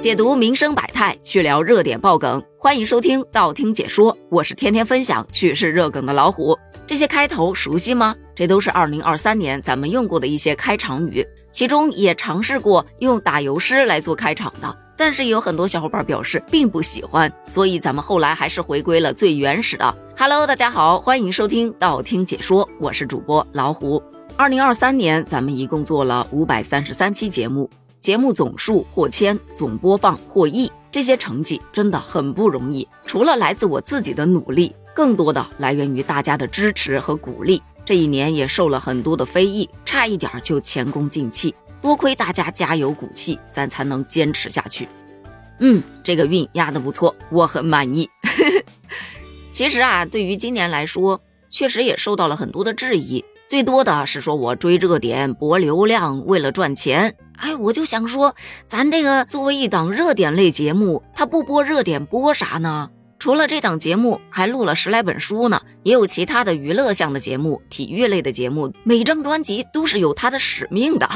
解读民生百态，去聊热点爆梗。欢迎收听道听解说，我是天天分享趣事热梗的老虎。这些开头熟悉吗？这都是二零二三年咱们用过的一些开场语，其中也尝试过用打油诗来做开场的，但是有很多小伙伴表示并不喜欢，所以咱们后来还是回归了最原始的。Hello，大家好，欢迎收听道听解说，我是主播老虎。二零二三年，咱们一共做了五百三十三期节目。节目总数破千，总播放破亿，这些成绩真的很不容易。除了来自我自己的努力，更多的来源于大家的支持和鼓励。这一年也受了很多的非议，差一点就前功尽弃。多亏大家加油鼓气，咱才能坚持下去。嗯，这个运压的不错，我很满意。其实啊，对于今年来说，确实也受到了很多的质疑。最多的是说我追热点博流量，为了赚钱。哎，我就想说，咱这个作为一档热点类节目，它不播热点播啥呢？除了这档节目，还录了十来本书呢，也有其他的娱乐向的节目、体育类的节目。每张专辑都是有它的使命的。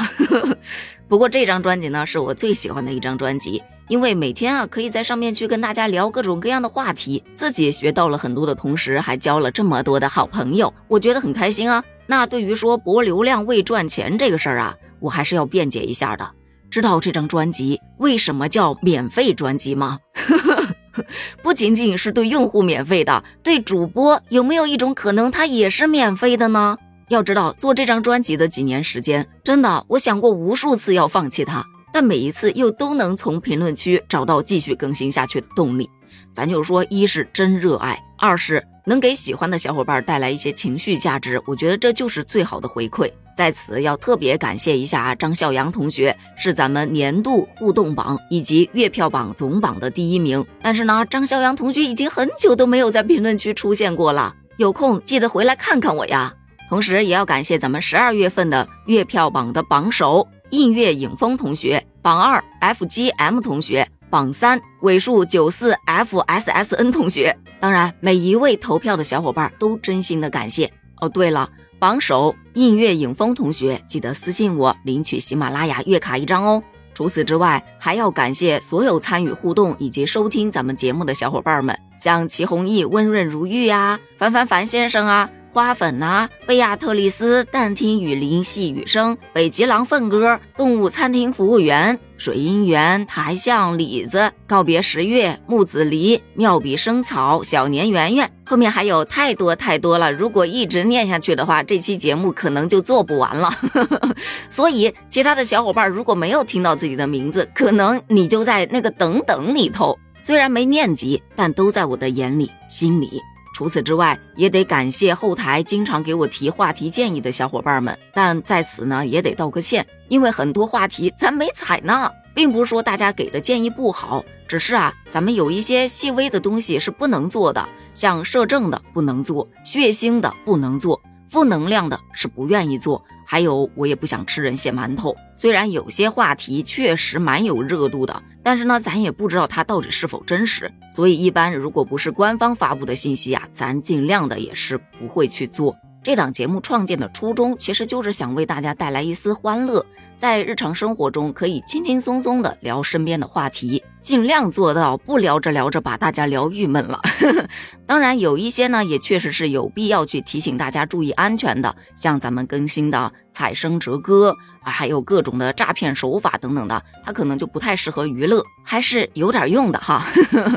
不过这张专辑呢，是我最喜欢的一张专辑，因为每天啊，可以在上面去跟大家聊各种各样的话题，自己学到了很多的同时，还交了这么多的好朋友，我觉得很开心啊。那对于说博流量为赚钱这个事儿啊，我还是要辩解一下的。知道这张专辑为什么叫免费专辑吗？不仅仅是对用户免费的，对主播有没有一种可能，它也是免费的呢？要知道做这张专辑的几年时间，真的我想过无数次要放弃它，但每一次又都能从评论区找到继续更新下去的动力。咱就说，一是真热爱，二是。能给喜欢的小伙伴带来一些情绪价值，我觉得这就是最好的回馈。在此要特别感谢一下张笑阳同学，是咱们年度互动榜以及月票榜总榜的第一名。但是呢，张笑阳同学已经很久都没有在评论区出现过了，有空记得回来看看我呀。同时也要感谢咱们十二月份的月票榜的榜首映月影风同学，榜二 FGM 同学。榜三尾数九四 FSSN 同学，当然每一位投票的小伙伴都真心的感谢哦。对了，榜首映月影风同学，记得私信我领取喜马拉雅月卡一张哦。除此之外，还要感谢所有参与互动以及收听咱们节目的小伙伴们，像齐弘毅温润如玉啊、凡凡凡先生啊。花粉呐，贝亚特丽斯，淡听雨林细雨声，北极狼粪哥，动物餐厅服务员，水姻缘，台相李子，告别十月，木子梨，妙笔生草，小年圆圆，后面还有太多太多了。如果一直念下去的话，这期节目可能就做不完了。所以，其他的小伙伴如果没有听到自己的名字，可能你就在那个等等里头。虽然没念及，但都在我的眼里、心里。除此之外，也得感谢后台经常给我提话题建议的小伙伴们。但在此呢，也得道个歉，因为很多话题咱没采纳，并不是说大家给的建议不好，只是啊，咱们有一些细微的东西是不能做的，像摄政的不能做，血腥的不能做，负能量的是不愿意做。还有，我也不想吃人血馒头。虽然有些话题确实蛮有热度的，但是呢，咱也不知道它到底是否真实。所以，一般如果不是官方发布的信息啊，咱尽量的也是不会去做。这档节目创建的初衷，其实就是想为大家带来一丝欢乐，在日常生活中可以轻轻松松的聊身边的话题，尽量做到不聊着聊着把大家聊郁闷了。当然，有一些呢，也确实是有必要去提醒大家注意安全的，像咱们更新的采声折歌啊，还有各种的诈骗手法等等的，它可能就不太适合娱乐，还是有点用的哈。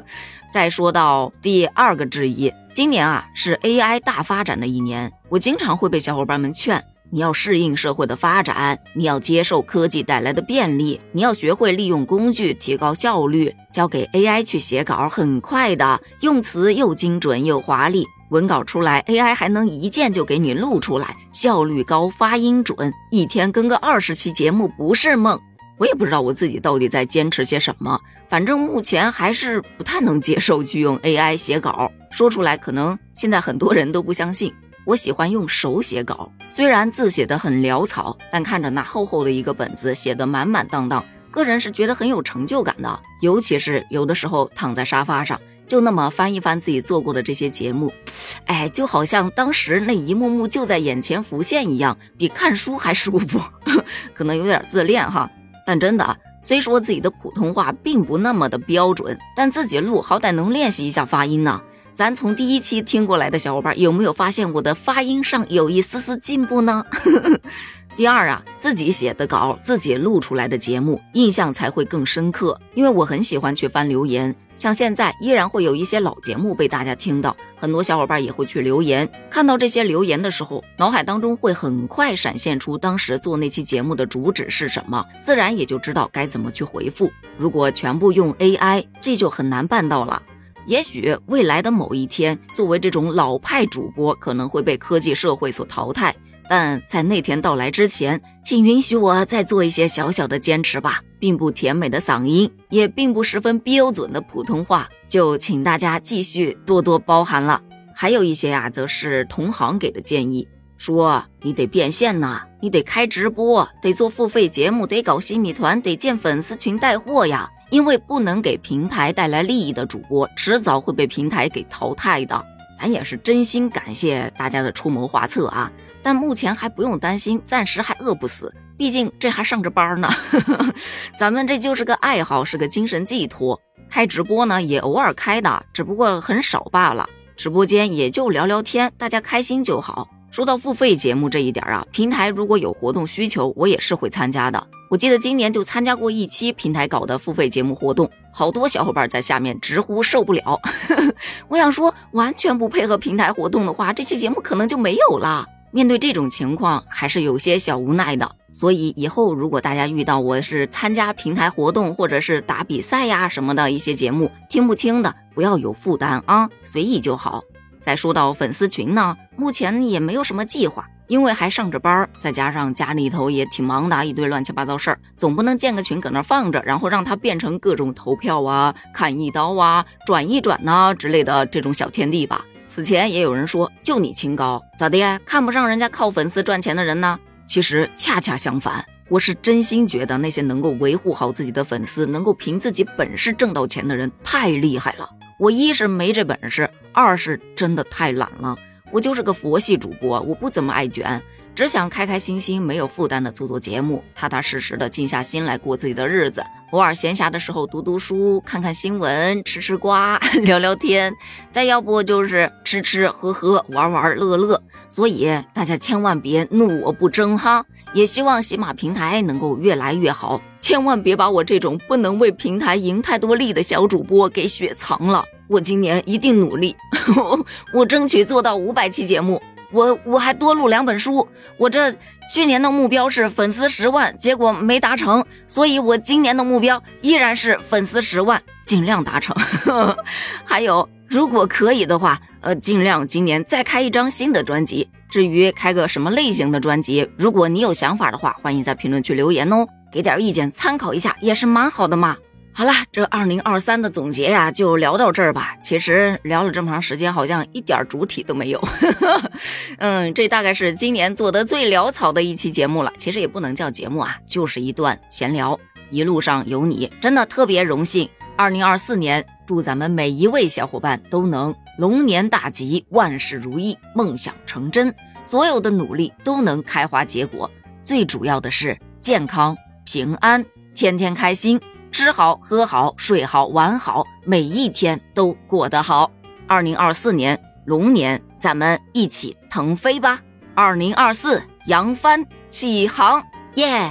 再说到第二个质疑，今年啊是 AI 大发展的一年，我经常会被小伙伴们劝，你要适应社会的发展，你要接受科技带来的便利，你要学会利用工具提高效率，交给 AI 去写稿很快的，用词又精准又华丽，文稿出来 AI 还能一键就给你录出来，效率高，发音准，一天更个二十期节目不是梦。我也不知道我自己到底在坚持些什么，反正目前还是不太能接受去用 AI 写稿，说出来可能现在很多人都不相信。我喜欢用手写稿，虽然字写的很潦草，但看着那厚厚的一个本子写的满满当当，个人是觉得很有成就感的。尤其是有的时候躺在沙发上，就那么翻一翻自己做过的这些节目，哎，就好像当时那一幕幕就在眼前浮现一样，比看书还舒服。可能有点自恋哈。但真的，虽说自己的普通话并不那么的标准，但自己录好歹能练习一下发音呢。咱从第一期听过来的小伙伴有没有发现我的发音上有一丝丝进步呢？第二啊，自己写的稿，自己录出来的节目，印象才会更深刻。因为我很喜欢去翻留言，像现在依然会有一些老节目被大家听到，很多小伙伴也会去留言。看到这些留言的时候，脑海当中会很快闪现出当时做那期节目的主旨是什么，自然也就知道该怎么去回复。如果全部用 AI，这就很难办到了。也许未来的某一天，作为这种老派主播，可能会被科技社会所淘汰。但在那天到来之前，请允许我再做一些小小的坚持吧。并不甜美的嗓音，也并不十分标准的普通话，就请大家继续多多包涵了。还有一些呀，则是同行给的建议，说你得变现呐，你得开直播，得做付费节目，得搞新米团，得建粉丝群带货呀。因为不能给平台带来利益的主播，迟早会被平台给淘汰的。咱也是真心感谢大家的出谋划策啊！但目前还不用担心，暂时还饿不死，毕竟这还上着班呢。咱们这就是个爱好，是个精神寄托。开直播呢，也偶尔开的，只不过很少罢了。直播间也就聊聊天，大家开心就好。说到付费节目这一点啊，平台如果有活动需求，我也是会参加的。我记得今年就参加过一期平台搞的付费节目活动，好多小伙伴在下面直呼受不了。我想说，完全不配合平台活动的话，这期节目可能就没有了。面对这种情况，还是有些小无奈的。所以以后如果大家遇到我是参加平台活动或者是打比赛呀什么的一些节目，听不清的不要有负担啊，随意就好。再说到粉丝群呢，目前也没有什么计划，因为还上着班，再加上家里头也挺忙的，一堆乱七八糟事儿，总不能建个群搁那放着，然后让它变成各种投票啊、看一刀啊、转一转呐之类的这种小天地吧。此前也有人说，就你清高，咋的？看不上人家靠粉丝赚钱的人呢？其实恰恰相反，我是真心觉得那些能够维护好自己的粉丝，能够凭自己本事挣到钱的人太厉害了。我一是没这本事，二是真的太懒了。我就是个佛系主播，我不怎么爱卷，只想开开心心、没有负担的做做节目，踏踏实实的静下心来过自己的日子。偶尔闲暇的时候读读书、看看新闻、吃吃瓜、聊聊天，再要不就是吃吃喝喝、玩玩乐乐。所以大家千万别怒我不争哈！也希望喜马平台能够越来越好，千万别把我这种不能为平台赢太多利的小主播给雪藏了。我今年一定努力，我争取做到五百期节目。我我还多录两本书，我这去年的目标是粉丝十万，结果没达成，所以我今年的目标依然是粉丝十万，尽量达成。还有，如果可以的话，呃，尽量今年再开一张新的专辑。至于开个什么类型的专辑，如果你有想法的话，欢迎在评论区留言哦，给点意见参考一下也是蛮好的嘛。好了，这二零二三的总结呀，就聊到这儿吧。其实聊了这么长时间，好像一点主体都没有。嗯，这大概是今年做的最潦草的一期节目了。其实也不能叫节目啊，就是一段闲聊。一路上有你，真的特别荣幸。二零二四年，祝咱们每一位小伙伴都能龙年大吉，万事如意，梦想成真，所有的努力都能开花结果。最主要的是健康平安，天天开心。吃好喝好睡好玩好，每一天都过得好。二零二四年龙年，咱们一起腾飞吧！二零二四扬帆起航，耶！